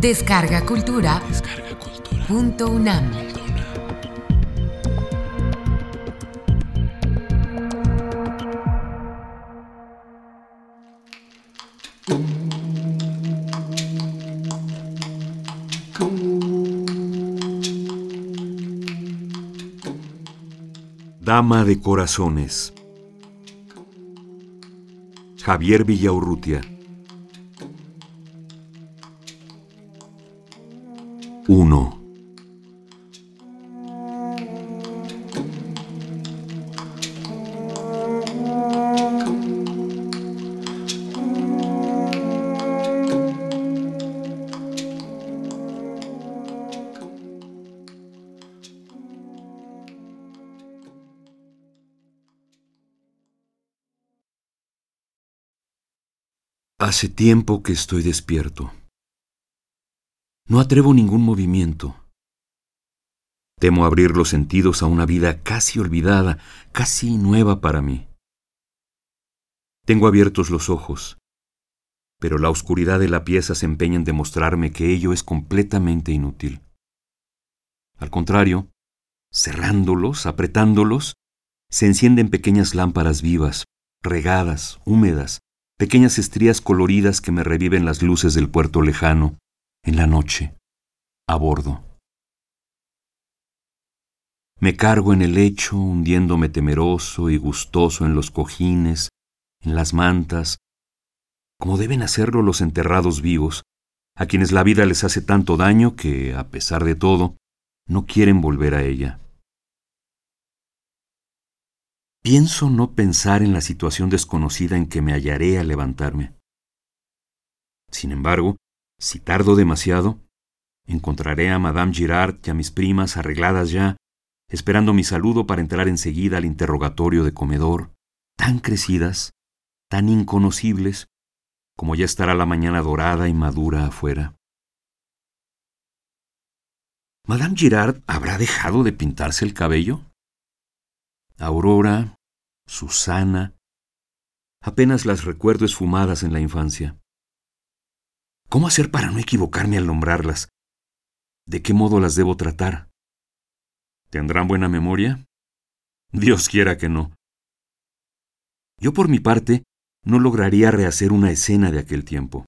Descarga Cultura. Punto UNAM. Dama de corazones. Javier Villaurrutia. 1. Hace tiempo que estoy despierto. No atrevo ningún movimiento. Temo abrir los sentidos a una vida casi olvidada, casi nueva para mí. Tengo abiertos los ojos, pero la oscuridad de la pieza se empeña en demostrarme que ello es completamente inútil. Al contrario, cerrándolos, apretándolos, se encienden pequeñas lámparas vivas, regadas, húmedas, pequeñas estrías coloridas que me reviven las luces del puerto lejano, en la noche, a bordo. Me cargo en el lecho, hundiéndome temeroso y gustoso en los cojines, en las mantas, como deben hacerlo los enterrados vivos, a quienes la vida les hace tanto daño que, a pesar de todo, no quieren volver a ella. Pienso no pensar en la situación desconocida en que me hallaré al levantarme. Sin embargo, si tardo demasiado, encontraré a Madame Girard y a mis primas arregladas ya, esperando mi saludo para entrar enseguida al interrogatorio de comedor, tan crecidas, tan inconocibles, como ya estará la mañana dorada y madura afuera. ¿Madame Girard habrá dejado de pintarse el cabello? Aurora, Susana, apenas las recuerdo esfumadas en la infancia. ¿Cómo hacer para no equivocarme al nombrarlas? ¿De qué modo las debo tratar? ¿Tendrán buena memoria? Dios quiera que no. Yo por mi parte no lograría rehacer una escena de aquel tiempo.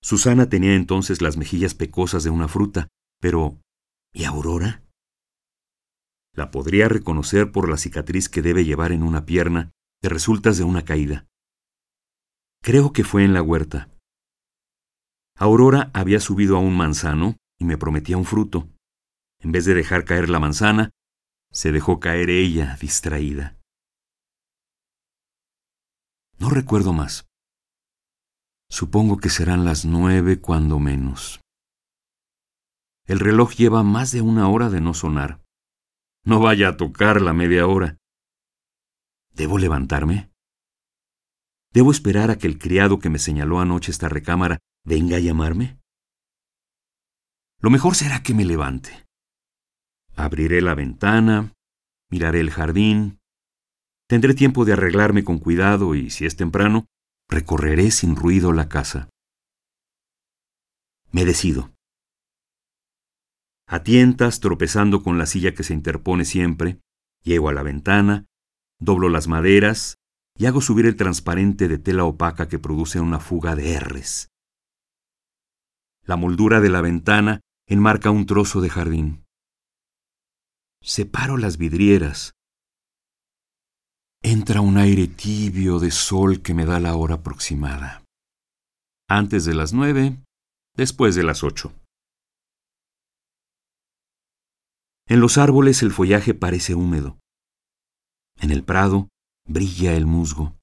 Susana tenía entonces las mejillas pecosas de una fruta, pero ¿y Aurora? La podría reconocer por la cicatriz que debe llevar en una pierna de resultas de una caída. Creo que fue en la huerta. Aurora había subido a un manzano y me prometía un fruto. En vez de dejar caer la manzana, se dejó caer ella, distraída. No recuerdo más. Supongo que serán las nueve cuando menos. El reloj lleva más de una hora de no sonar. No vaya a tocar la media hora. ¿Debo levantarme? ¿Debo esperar a que el criado que me señaló anoche esta recámara venga a llamarme? Lo mejor será que me levante. Abriré la ventana, miraré el jardín, tendré tiempo de arreglarme con cuidado y, si es temprano, recorreré sin ruido la casa. Me decido. A tientas, tropezando con la silla que se interpone siempre, llego a la ventana, doblo las maderas y hago subir el transparente de tela opaca que produce una fuga de R's. La moldura de la ventana enmarca un trozo de jardín. Separo las vidrieras. Entra un aire tibio de sol que me da la hora aproximada. Antes de las nueve, después de las ocho. En los árboles el follaje parece húmedo. En el prado brilla el musgo.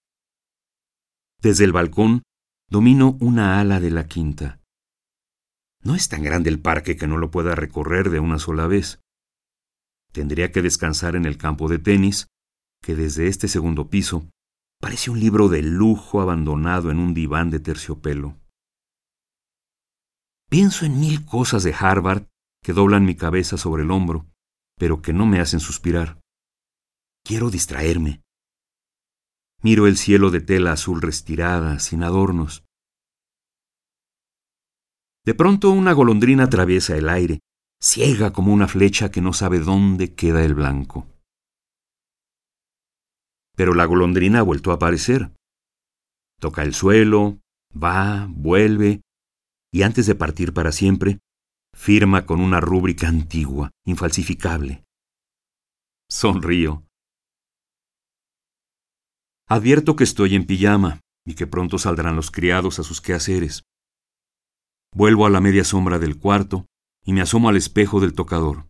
Desde el balcón domino una ala de la quinta. No es tan grande el parque que no lo pueda recorrer de una sola vez. Tendría que descansar en el campo de tenis, que desde este segundo piso parece un libro de lujo abandonado en un diván de terciopelo. Pienso en mil cosas de Harvard que doblan mi cabeza sobre el hombro, pero que no me hacen suspirar. Quiero distraerme. Miro el cielo de tela azul restirada, sin adornos. De pronto una golondrina atraviesa el aire, ciega como una flecha que no sabe dónde queda el blanco. Pero la golondrina ha vuelto a aparecer. Toca el suelo, va, vuelve, y antes de partir para siempre, firma con una rúbrica antigua, infalsificable. Sonrío. Advierto que estoy en pijama y que pronto saldrán los criados a sus quehaceres. Vuelvo a la media sombra del cuarto y me asomo al espejo del tocador.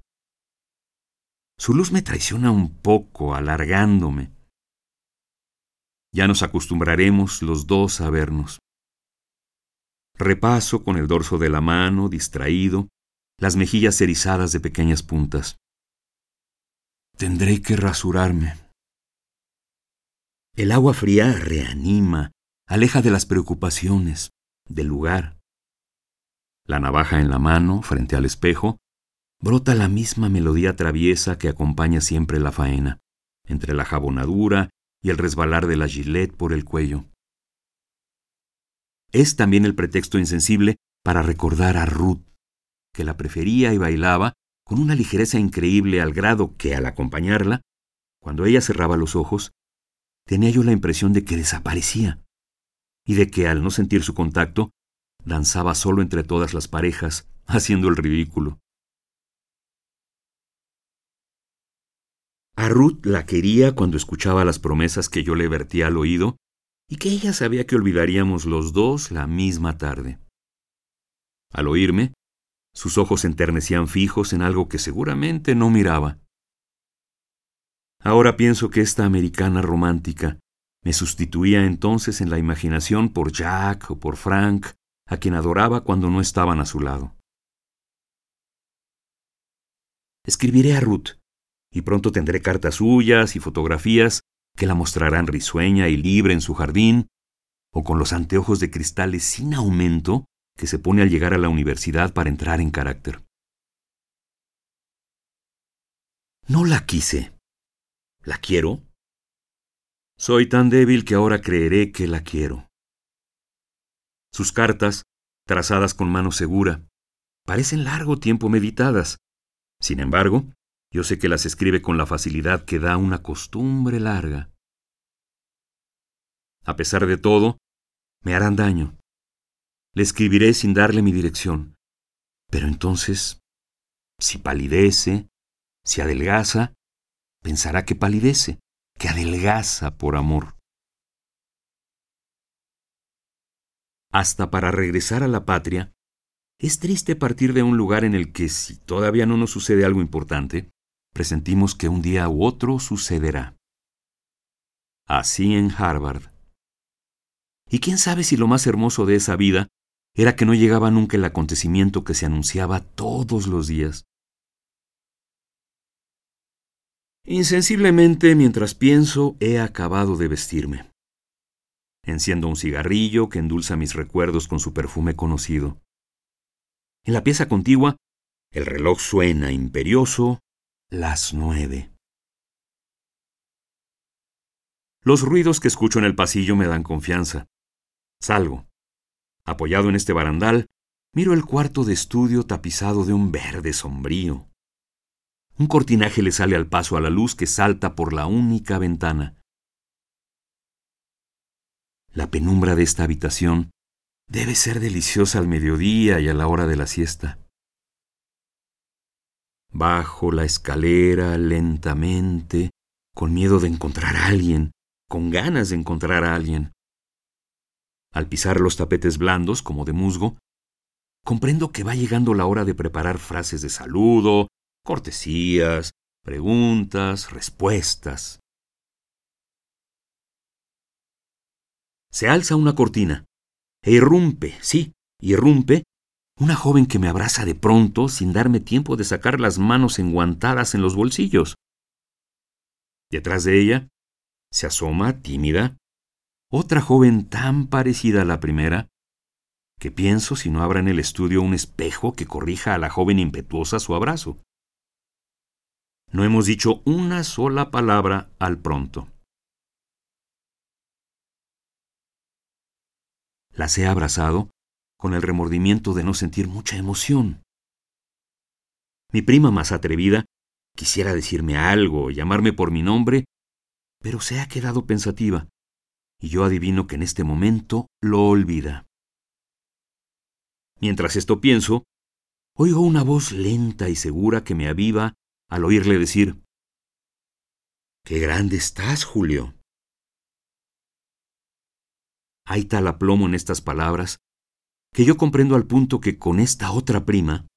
Su luz me traiciona un poco, alargándome. Ya nos acostumbraremos los dos a vernos. Repaso con el dorso de la mano, distraído, las mejillas erizadas de pequeñas puntas. Tendré que rasurarme. El agua fría reanima, aleja de las preocupaciones, del lugar. La navaja en la mano, frente al espejo, brota la misma melodía traviesa que acompaña siempre la faena, entre la jabonadura y el resbalar de la gilet por el cuello. Es también el pretexto insensible para recordar a Ruth, que la prefería y bailaba con una ligereza increíble al grado que al acompañarla, cuando ella cerraba los ojos, tenía yo la impresión de que desaparecía y de que al no sentir su contacto, danzaba solo entre todas las parejas, haciendo el ridículo. A Ruth la quería cuando escuchaba las promesas que yo le vertía al oído y que ella sabía que olvidaríamos los dos la misma tarde. Al oírme, sus ojos se enternecían fijos en algo que seguramente no miraba. Ahora pienso que esta americana romántica me sustituía entonces en la imaginación por Jack o por Frank, a quien adoraba cuando no estaban a su lado. Escribiré a Ruth, y pronto tendré cartas suyas y fotografías que la mostrarán risueña y libre en su jardín, o con los anteojos de cristales sin aumento que se pone al llegar a la universidad para entrar en carácter. No la quise. ¿La quiero? Soy tan débil que ahora creeré que la quiero. Sus cartas, trazadas con mano segura, parecen largo tiempo meditadas. Sin embargo, yo sé que las escribe con la facilidad que da una costumbre larga. A pesar de todo, me harán daño. Le escribiré sin darle mi dirección. Pero entonces, si palidece, si adelgaza, pensará que palidece, que adelgaza por amor. Hasta para regresar a la patria, es triste partir de un lugar en el que, si todavía no nos sucede algo importante, presentimos que un día u otro sucederá. Así en Harvard. Y quién sabe si lo más hermoso de esa vida era que no llegaba nunca el acontecimiento que se anunciaba todos los días. Insensiblemente, mientras pienso, he acabado de vestirme. Enciendo un cigarrillo que endulza mis recuerdos con su perfume conocido. En la pieza contigua, el reloj suena imperioso las nueve. Los ruidos que escucho en el pasillo me dan confianza. Salgo. Apoyado en este barandal, miro el cuarto de estudio tapizado de un verde sombrío. Un cortinaje le sale al paso a la luz que salta por la única ventana. La penumbra de esta habitación debe ser deliciosa al mediodía y a la hora de la siesta. Bajo la escalera lentamente, con miedo de encontrar a alguien, con ganas de encontrar a alguien. Al pisar los tapetes blandos, como de musgo, comprendo que va llegando la hora de preparar frases de saludo, cortesías, preguntas, respuestas. Se alza una cortina e irrumpe, sí, irrumpe una joven que me abraza de pronto sin darme tiempo de sacar las manos enguantadas en los bolsillos. Detrás de ella se asoma, tímida, otra joven tan parecida a la primera, que pienso si no habrá en el estudio un espejo que corrija a la joven impetuosa su abrazo. No hemos dicho una sola palabra al pronto. Las he abrazado con el remordimiento de no sentir mucha emoción. Mi prima más atrevida quisiera decirme algo, llamarme por mi nombre, pero se ha quedado pensativa, y yo adivino que en este momento lo olvida. Mientras esto pienso, oigo una voz lenta y segura que me aviva al oírle decir, Qué grande estás, Julio. Hay tal aplomo en estas palabras que yo comprendo al punto que con esta otra prima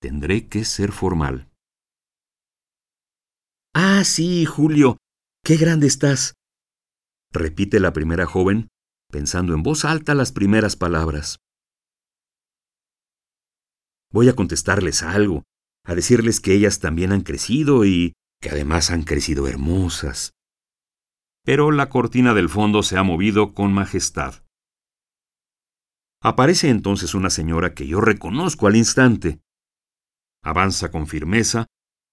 tendré que ser formal. Ah, sí, Julio, qué grande estás. Repite la primera joven, pensando en voz alta las primeras palabras. Voy a contestarles algo, a decirles que ellas también han crecido y que además han crecido hermosas. Pero la cortina del fondo se ha movido con majestad. Aparece entonces una señora que yo reconozco al instante. Avanza con firmeza,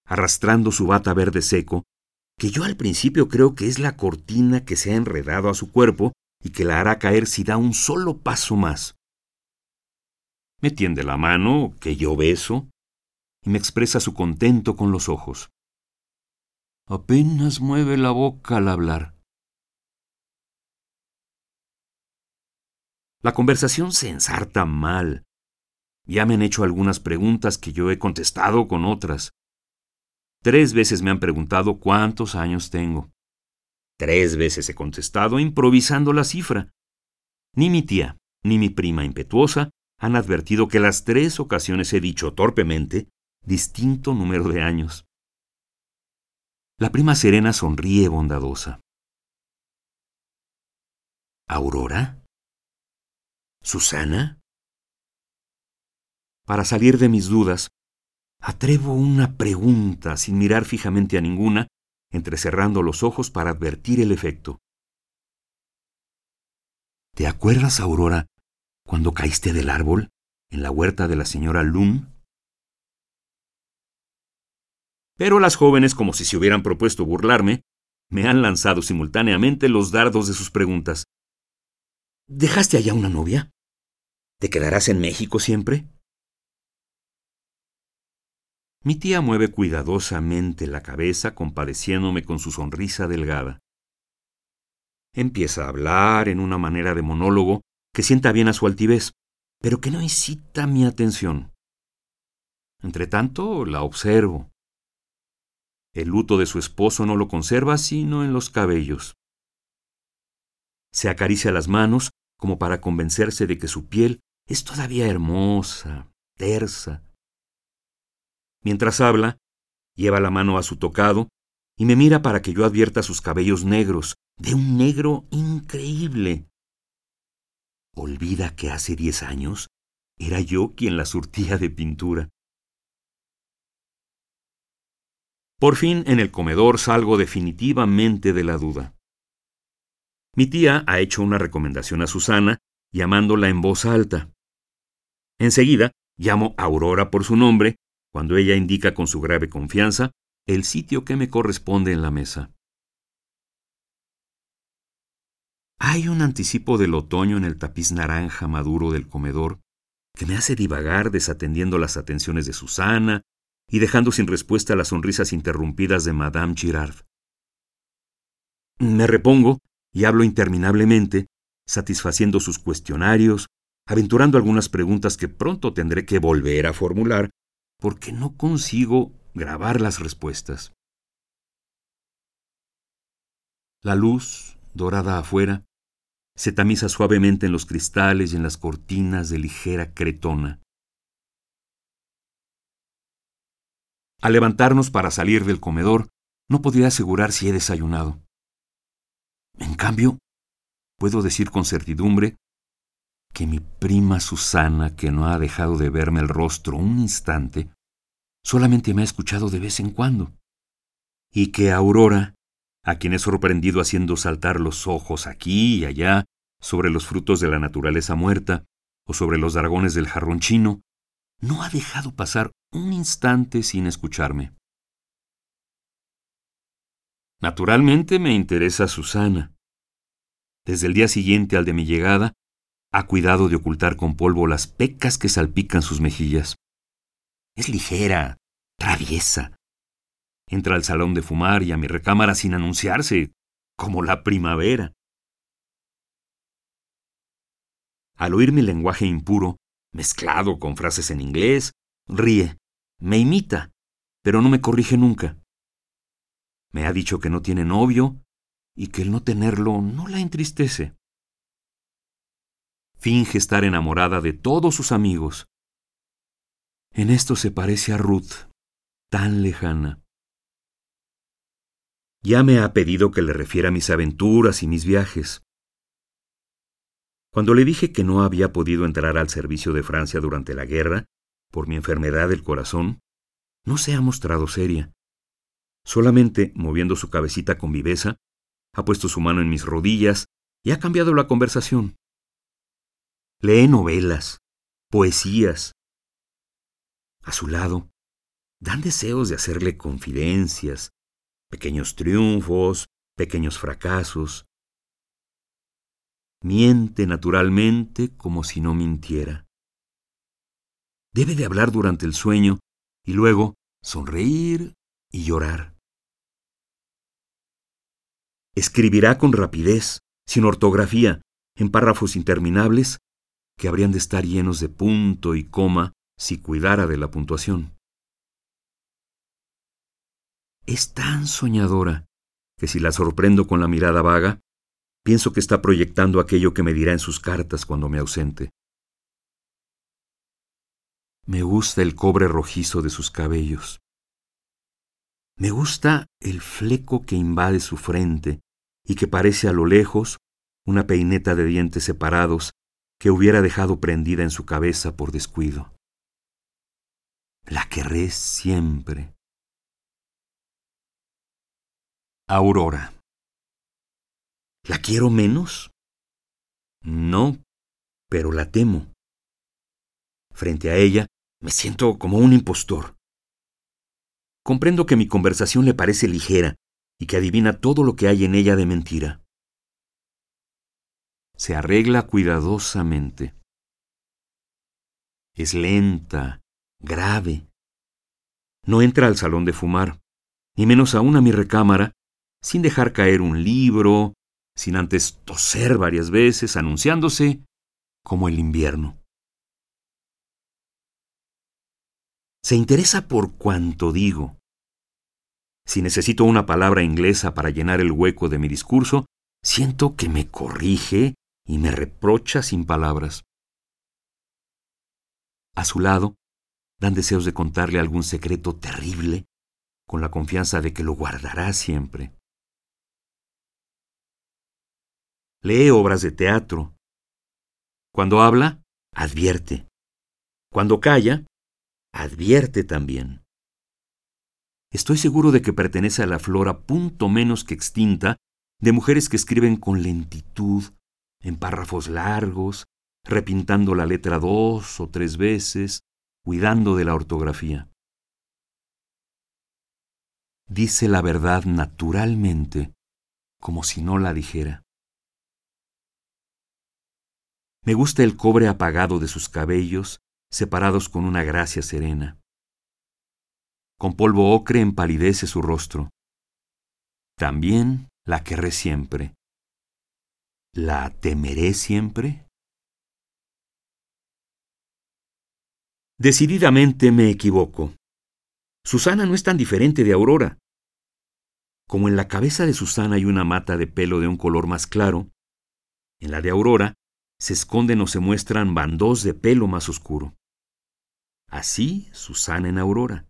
arrastrando su bata verde seco, que yo al principio creo que es la cortina que se ha enredado a su cuerpo y que la hará caer si da un solo paso más. Me tiende la mano, que yo beso, y me expresa su contento con los ojos. Apenas mueve la boca al hablar. La conversación se ensarta mal. Ya me han hecho algunas preguntas que yo he contestado con otras. Tres veces me han preguntado cuántos años tengo. Tres veces he contestado improvisando la cifra. Ni mi tía, ni mi prima impetuosa han advertido que las tres ocasiones he dicho torpemente distinto número de años. La prima Serena sonríe bondadosa. ¿Aurora? ¿Susana? Para salir de mis dudas, atrevo una pregunta sin mirar fijamente a ninguna, entrecerrando los ojos para advertir el efecto. ¿Te acuerdas, Aurora, cuando caíste del árbol en la huerta de la señora Lund? Pero las jóvenes, como si se hubieran propuesto burlarme, me han lanzado simultáneamente los dardos de sus preguntas. ¿Dejaste allá una novia? ¿Te quedarás en México siempre? Mi tía mueve cuidadosamente la cabeza compadeciéndome con su sonrisa delgada. Empieza a hablar en una manera de monólogo que sienta bien a su altivez, pero que no incita mi atención. Entretanto, la observo. El luto de su esposo no lo conserva sino en los cabellos. Se acaricia las manos como para convencerse de que su piel es todavía hermosa, tersa. Mientras habla, lleva la mano a su tocado y me mira para que yo advierta sus cabellos negros, de un negro increíble. Olvida que hace diez años era yo quien la surtía de pintura. Por fin en el comedor salgo definitivamente de la duda. Mi tía ha hecho una recomendación a Susana, llamándola en voz alta. Enseguida llamo a Aurora por su nombre, cuando ella indica con su grave confianza el sitio que me corresponde en la mesa. Hay un anticipo del otoño en el tapiz naranja maduro del comedor que me hace divagar desatendiendo las atenciones de Susana, y dejando sin respuesta las sonrisas interrumpidas de Madame Girard. Me repongo y hablo interminablemente, satisfaciendo sus cuestionarios, aventurando algunas preguntas que pronto tendré que volver a formular, porque no consigo grabar las respuestas. La luz, dorada afuera, se tamiza suavemente en los cristales y en las cortinas de ligera cretona. Al levantarnos para salir del comedor, no podría asegurar si he desayunado. En cambio, puedo decir con certidumbre que mi prima Susana, que no ha dejado de verme el rostro un instante, solamente me ha escuchado de vez en cuando, y que Aurora, a quien he sorprendido haciendo saltar los ojos aquí y allá sobre los frutos de la naturaleza muerta o sobre los dragones del jarrón chino, no ha dejado pasar un instante sin escucharme. Naturalmente me interesa Susana. Desde el día siguiente al de mi llegada, Ha cuidado de ocultar con polvo las pecas que salpican sus mejillas. Es ligera, traviesa. Entra al salón de fumar y a mi recámara sin anunciarse, como la primavera. Al oír mi lenguaje impuro, mezclado con frases en inglés, ríe, me imita, pero no me corrige nunca. Me ha dicho que no tiene novio y que el no tenerlo no la entristece. Finge estar enamorada de todos sus amigos. En esto se parece a Ruth, tan lejana. Ya me ha pedido que le refiera mis aventuras y mis viajes. Cuando le dije que no había podido entrar al servicio de Francia durante la guerra, por mi enfermedad del corazón, no se ha mostrado seria. Solamente, moviendo su cabecita con viveza, ha puesto su mano en mis rodillas y ha cambiado la conversación. Lee novelas, poesías. A su lado, dan deseos de hacerle confidencias, pequeños triunfos, pequeños fracasos. Miente naturalmente como si no mintiera. Debe de hablar durante el sueño y luego sonreír y llorar. Escribirá con rapidez, sin ortografía, en párrafos interminables que habrían de estar llenos de punto y coma si cuidara de la puntuación. Es tan soñadora que si la sorprendo con la mirada vaga, pienso que está proyectando aquello que me dirá en sus cartas cuando me ausente. Me gusta el cobre rojizo de sus cabellos. Me gusta el fleco que invade su frente y que parece a lo lejos una peineta de dientes separados que hubiera dejado prendida en su cabeza por descuido. La querré siempre. Aurora. ¿La quiero menos? No, pero la temo. Frente a ella me siento como un impostor. Comprendo que mi conversación le parece ligera y que adivina todo lo que hay en ella de mentira. Se arregla cuidadosamente. Es lenta, grave. No entra al salón de fumar, ni menos aún a mi recámara, sin dejar caer un libro, sin antes toser varias veces, anunciándose como el invierno. Se interesa por cuanto digo. Si necesito una palabra inglesa para llenar el hueco de mi discurso, siento que me corrige y me reprocha sin palabras. A su lado, dan deseos de contarle algún secreto terrible, con la confianza de que lo guardará siempre. Lee obras de teatro. Cuando habla, advierte. Cuando calla, advierte también. Estoy seguro de que pertenece a la flora punto menos que extinta de mujeres que escriben con lentitud, en párrafos largos, repintando la letra dos o tres veces, cuidando de la ortografía. Dice la verdad naturalmente, como si no la dijera. Me gusta el cobre apagado de sus cabellos separados con una gracia serena. Con polvo ocre empalidece su rostro. También la querré siempre. ¿La temeré siempre? Decididamente me equivoco. Susana no es tan diferente de Aurora. Como en la cabeza de Susana hay una mata de pelo de un color más claro, en la de Aurora se esconden o se muestran bandos de pelo más oscuro. Así Susana en Aurora.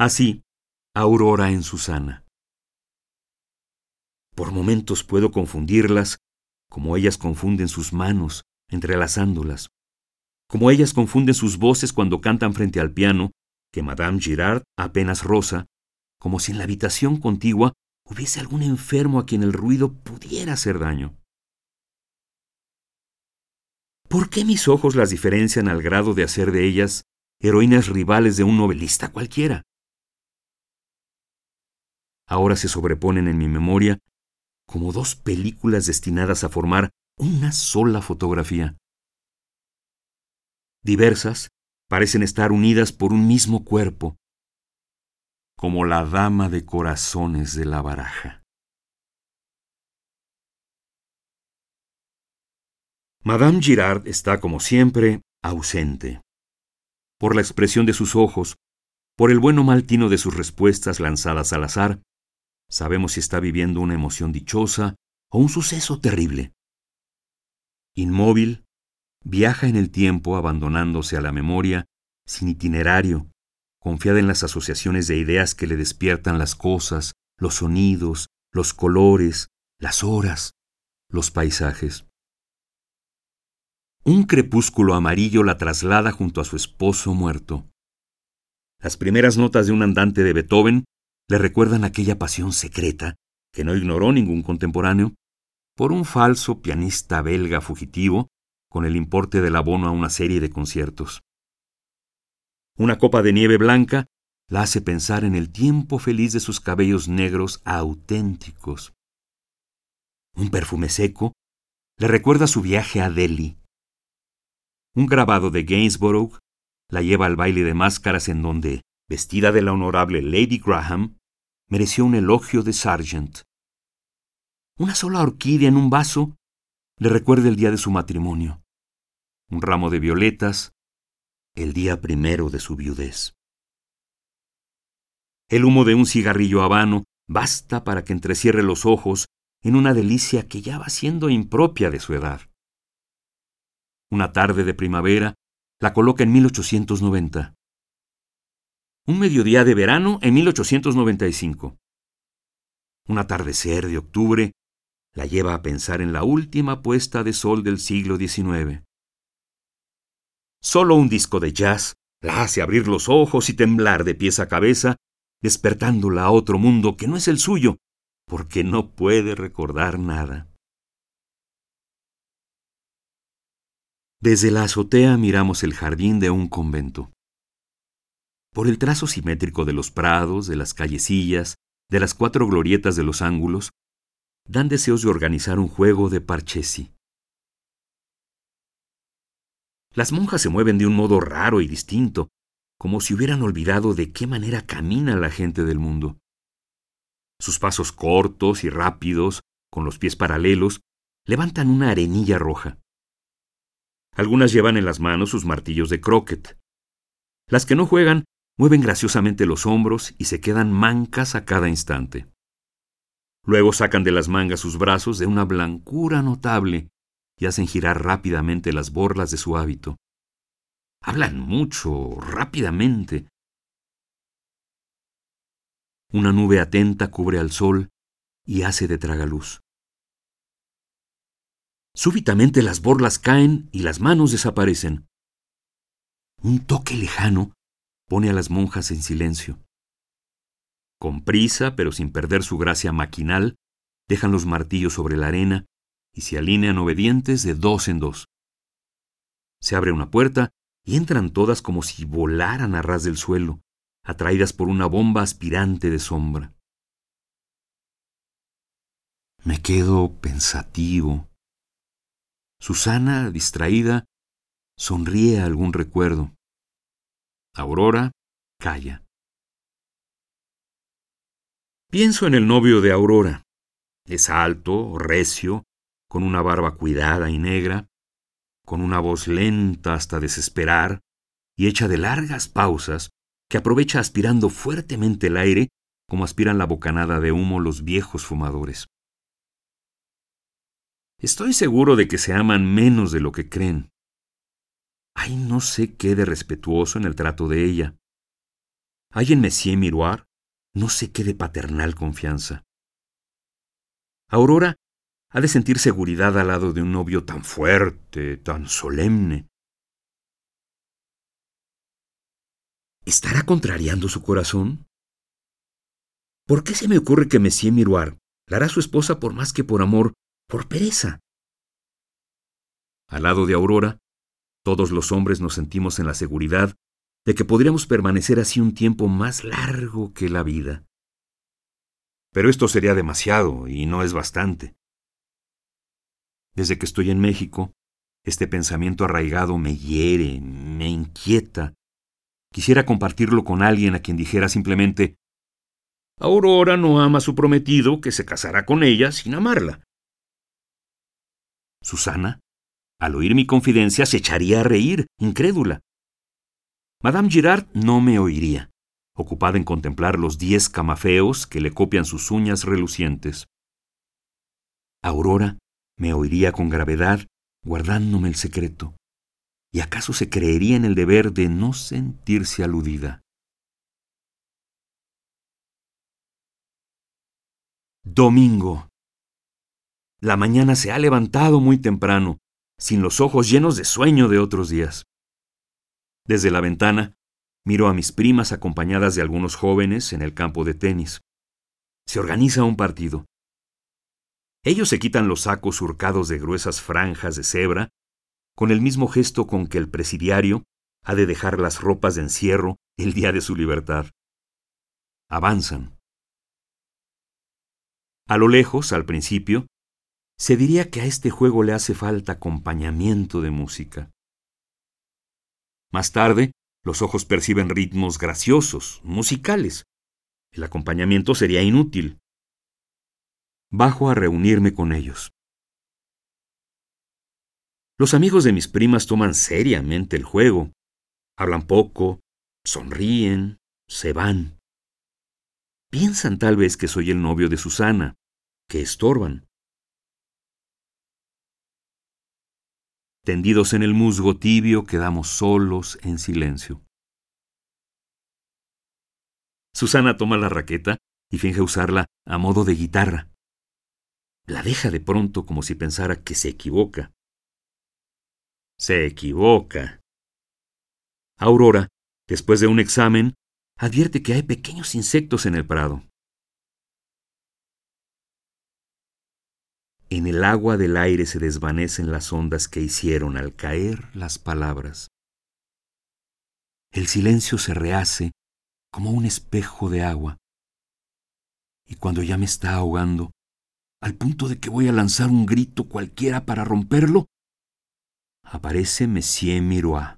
Así Aurora en Susana. Por momentos puedo confundirlas como ellas confunden sus manos entrelazándolas, como ellas confunden sus voces cuando cantan frente al piano, que Madame Girard apenas rosa, como si en la habitación contigua hubiese algún enfermo a quien el ruido pudiera hacer daño. ¿Por qué mis ojos las diferencian al grado de hacer de ellas heroínas rivales de un novelista cualquiera? Ahora se sobreponen en mi memoria como dos películas destinadas a formar una sola fotografía. diversas, parecen estar unidas por un mismo cuerpo, como la dama de corazones de la baraja. Madame Girard está, como siempre, ausente. Por la expresión de sus ojos, por el bueno mal tino de sus respuestas lanzadas al azar, sabemos si está viviendo una emoción dichosa o un suceso terrible. Inmóvil, viaja en el tiempo abandonándose a la memoria, sin itinerario, confiada en las asociaciones de ideas que le despiertan las cosas, los sonidos, los colores, las horas, los paisajes. Un crepúsculo amarillo la traslada junto a su esposo muerto. Las primeras notas de un andante de Beethoven le recuerdan aquella pasión secreta, que no ignoró ningún contemporáneo, por un falso pianista belga fugitivo con el importe del abono a una serie de conciertos. Una copa de nieve blanca la hace pensar en el tiempo feliz de sus cabellos negros auténticos. Un perfume seco le recuerda su viaje a Delhi. Un grabado de Gainsborough la lleva al baile de máscaras en donde, vestida de la honorable Lady Graham, mereció un elogio de Sargent. Una sola orquídea en un vaso le recuerda el día de su matrimonio. Un ramo de violetas, el día primero de su viudez. El humo de un cigarrillo habano basta para que entrecierre los ojos en una delicia que ya va siendo impropia de su edad. Una tarde de primavera la coloca en 1890. Un mediodía de verano en 1895. Un atardecer de octubre la lleva a pensar en la última puesta de sol del siglo XIX. Solo un disco de jazz la hace abrir los ojos y temblar de pies a cabeza, despertándola a otro mundo que no es el suyo, porque no puede recordar nada. Desde la azotea miramos el jardín de un convento. Por el trazo simétrico de los prados, de las callecillas, de las cuatro glorietas de los ángulos, dan deseos de organizar un juego de parchesi. Las monjas se mueven de un modo raro y distinto, como si hubieran olvidado de qué manera camina la gente del mundo. Sus pasos cortos y rápidos, con los pies paralelos, levantan una arenilla roja. Algunas llevan en las manos sus martillos de croquet. Las que no juegan mueven graciosamente los hombros y se quedan mancas a cada instante. Luego sacan de las mangas sus brazos de una blancura notable y hacen girar rápidamente las borlas de su hábito. Hablan mucho, rápidamente. Una nube atenta cubre al sol y hace de tragaluz. Súbitamente las borlas caen y las manos desaparecen. Un toque lejano pone a las monjas en silencio. Con prisa, pero sin perder su gracia maquinal, dejan los martillos sobre la arena y se alinean obedientes de dos en dos. Se abre una puerta y entran todas como si volaran a ras del suelo, atraídas por una bomba aspirante de sombra. Me quedo pensativo, Susana, distraída, sonríe a algún recuerdo. Aurora calla. Pienso en el novio de Aurora. Es alto, recio, con una barba cuidada y negra, con una voz lenta hasta desesperar y hecha de largas pausas que aprovecha aspirando fuertemente el aire como aspiran la bocanada de humo los viejos fumadores. Estoy seguro de que se aman menos de lo que creen. Hay no sé qué de respetuoso en el trato de ella. Hay en Monsieur Miroir no sé qué de paternal confianza. Aurora ha de sentir seguridad al lado de un novio tan fuerte, tan solemne. ¿Estará contrariando su corazón? ¿Por qué se me ocurre que Monsieur Miroir la hará su esposa por más que por amor por pereza. Al lado de Aurora, todos los hombres nos sentimos en la seguridad de que podríamos permanecer así un tiempo más largo que la vida. Pero esto sería demasiado y no es bastante. Desde que estoy en México, Este pensamiento arraigado me hiere, me inquieta. Quisiera compartirlo con alguien a quien dijera simplemente, Aurora no ama a su prometido que se casará con ella sin amarla. Susana, al oír mi confidencia, se echaría a reír, incrédula. Madame Girard no me oiría, ocupada en contemplar los diez camafeos que le copian sus uñas relucientes. Aurora me oiría con gravedad, guardándome el secreto, y acaso se creería en el deber de no sentirse aludida. Domingo. La mañana se ha levantado muy temprano, sin los ojos llenos de sueño de otros días. Desde la ventana, miro a mis primas acompañadas de algunos jóvenes en el campo de tenis. Se organiza un partido. Ellos se quitan los sacos surcados de gruesas franjas de cebra, con el mismo gesto con que el presidiario ha de dejar las ropas de encierro el día de su libertad. Avanzan. A lo lejos, al principio, se diría que a este juego le hace falta acompañamiento de música. Más tarde, los ojos perciben ritmos graciosos, musicales. El acompañamiento sería inútil. Bajo a reunirme con ellos. Los amigos de mis primas toman seriamente el juego. Hablan poco, sonríen, se van. Piensan tal vez que soy el novio de Susana, que estorban. Tendidos en el musgo tibio, quedamos solos en silencio. Susana toma la raqueta y finge usarla a modo de guitarra. La deja de pronto como si pensara que se equivoca. Se equivoca. Aurora, después de un examen, advierte que hay pequeños insectos en el prado. En el agua del aire se desvanecen las ondas que hicieron al caer las palabras. El silencio se rehace como un espejo de agua. Y cuando ya me está ahogando, al punto de que voy a lanzar un grito cualquiera para romperlo, aparece Monsieur Miroir.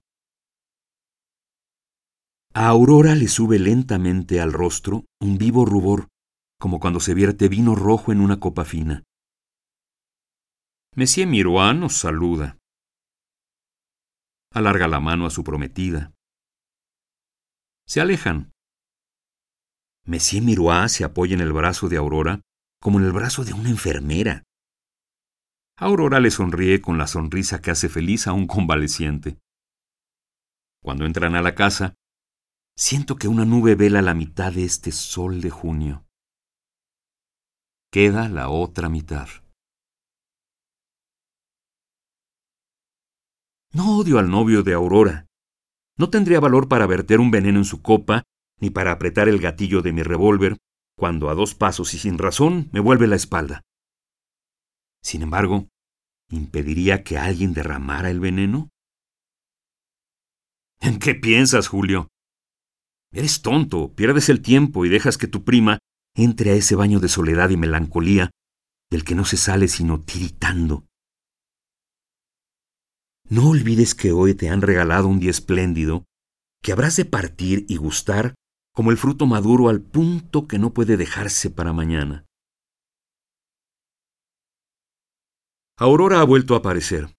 A Aurora le sube lentamente al rostro un vivo rubor, como cuando se vierte vino rojo en una copa fina. Monsieur Miroir nos saluda. Alarga la mano a su prometida. Se alejan. Monsieur Miroir se apoya en el brazo de Aurora como en el brazo de una enfermera. Aurora le sonríe con la sonrisa que hace feliz a un convaleciente. Cuando entran a la casa, siento que una nube vela la mitad de este sol de junio. Queda la otra mitad. No odio al novio de Aurora. No tendría valor para verter un veneno en su copa, ni para apretar el gatillo de mi revólver, cuando a dos pasos y sin razón me vuelve la espalda. Sin embargo, ¿impediría que alguien derramara el veneno? ¿En qué piensas, Julio? Eres tonto, pierdes el tiempo y dejas que tu prima entre a ese baño de soledad y melancolía del que no se sale sino tiritando. No olvides que hoy te han regalado un día espléndido, que habrás de partir y gustar como el fruto maduro al punto que no puede dejarse para mañana. Aurora ha vuelto a aparecer.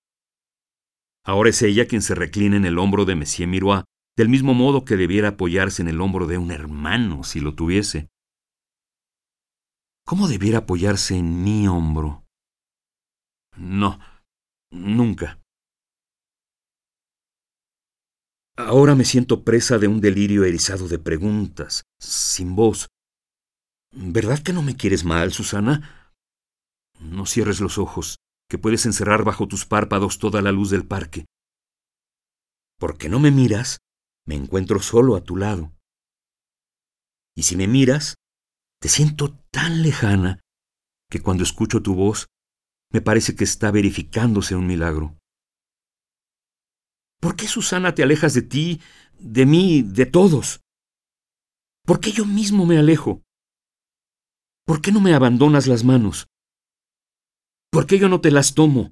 Ahora es ella quien se reclina en el hombro de Monsieur Miroir, del mismo modo que debiera apoyarse en el hombro de un hermano si lo tuviese. ¿Cómo debiera apoyarse en mi hombro? No, nunca. Ahora me siento presa de un delirio erizado de preguntas, sin voz. ¿Verdad que no me quieres mal, Susana? No cierres los ojos, que puedes encerrar bajo tus párpados toda la luz del parque. Porque no me miras, me encuentro solo a tu lado. Y si me miras, te siento tan lejana que cuando escucho tu voz, me parece que está verificándose un milagro. ¿Por qué, Susana, te alejas de ti, de mí, de todos? ¿Por qué yo mismo me alejo? ¿Por qué no me abandonas las manos? ¿Por qué yo no te las tomo?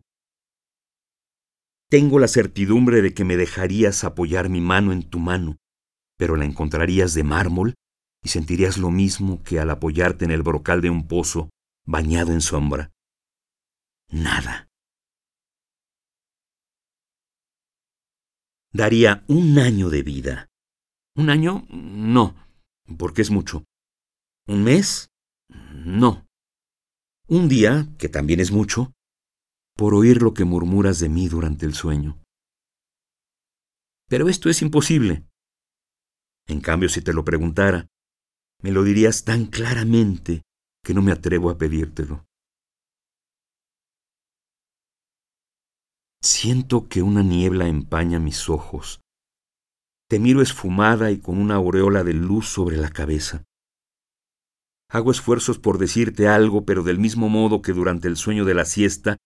Tengo la certidumbre de que me dejarías apoyar mi mano en tu mano, pero la encontrarías de mármol y sentirías lo mismo que al apoyarte en el brocal de un pozo bañado en sombra. Nada. Daría un año de vida. ¿Un año? No, porque es mucho. ¿Un mes? No. Un día, que también es mucho, por oír lo que murmuras de mí durante el sueño. Pero esto es imposible. En cambio, si te lo preguntara, me lo dirías tan claramente que no me atrevo a pedírtelo. Siento que una niebla empaña mis ojos. Te miro esfumada y con una aureola de luz sobre la cabeza. Hago esfuerzos por decirte algo, pero del mismo modo que durante el sueño de la siesta,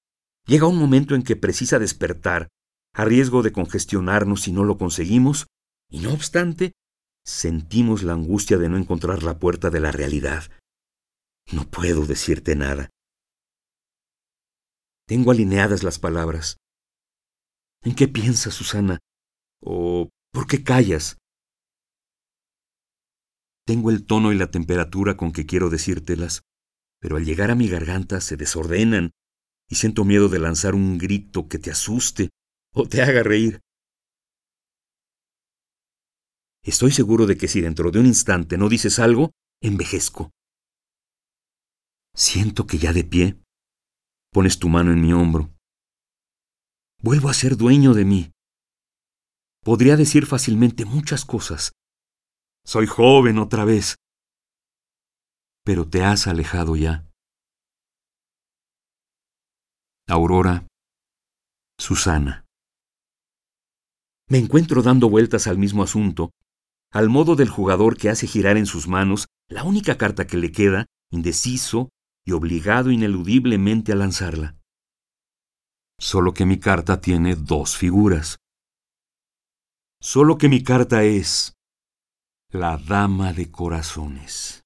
llega un momento en que precisa despertar, a riesgo de congestionarnos si no lo conseguimos, y no obstante, sentimos la angustia de no encontrar la puerta de la realidad. No puedo decirte nada. Tengo alineadas las palabras. ¿En qué piensas, Susana? ¿O por qué callas? Tengo el tono y la temperatura con que quiero decírtelas, pero al llegar a mi garganta se desordenan y siento miedo de lanzar un grito que te asuste o te haga reír. Estoy seguro de que si dentro de un instante no dices algo, envejezco. Siento que ya de pie pones tu mano en mi hombro. Vuelvo a ser dueño de mí. Podría decir fácilmente muchas cosas, soy joven otra vez. Pero te has alejado ya. Aurora, Susana. Me encuentro dando vueltas al mismo asunto, al modo del jugador que hace girar en sus manos la única carta que le queda, indeciso y obligado ineludiblemente a lanzarla. Solo que mi carta tiene dos figuras. Solo que mi carta es la Dama de Corazones.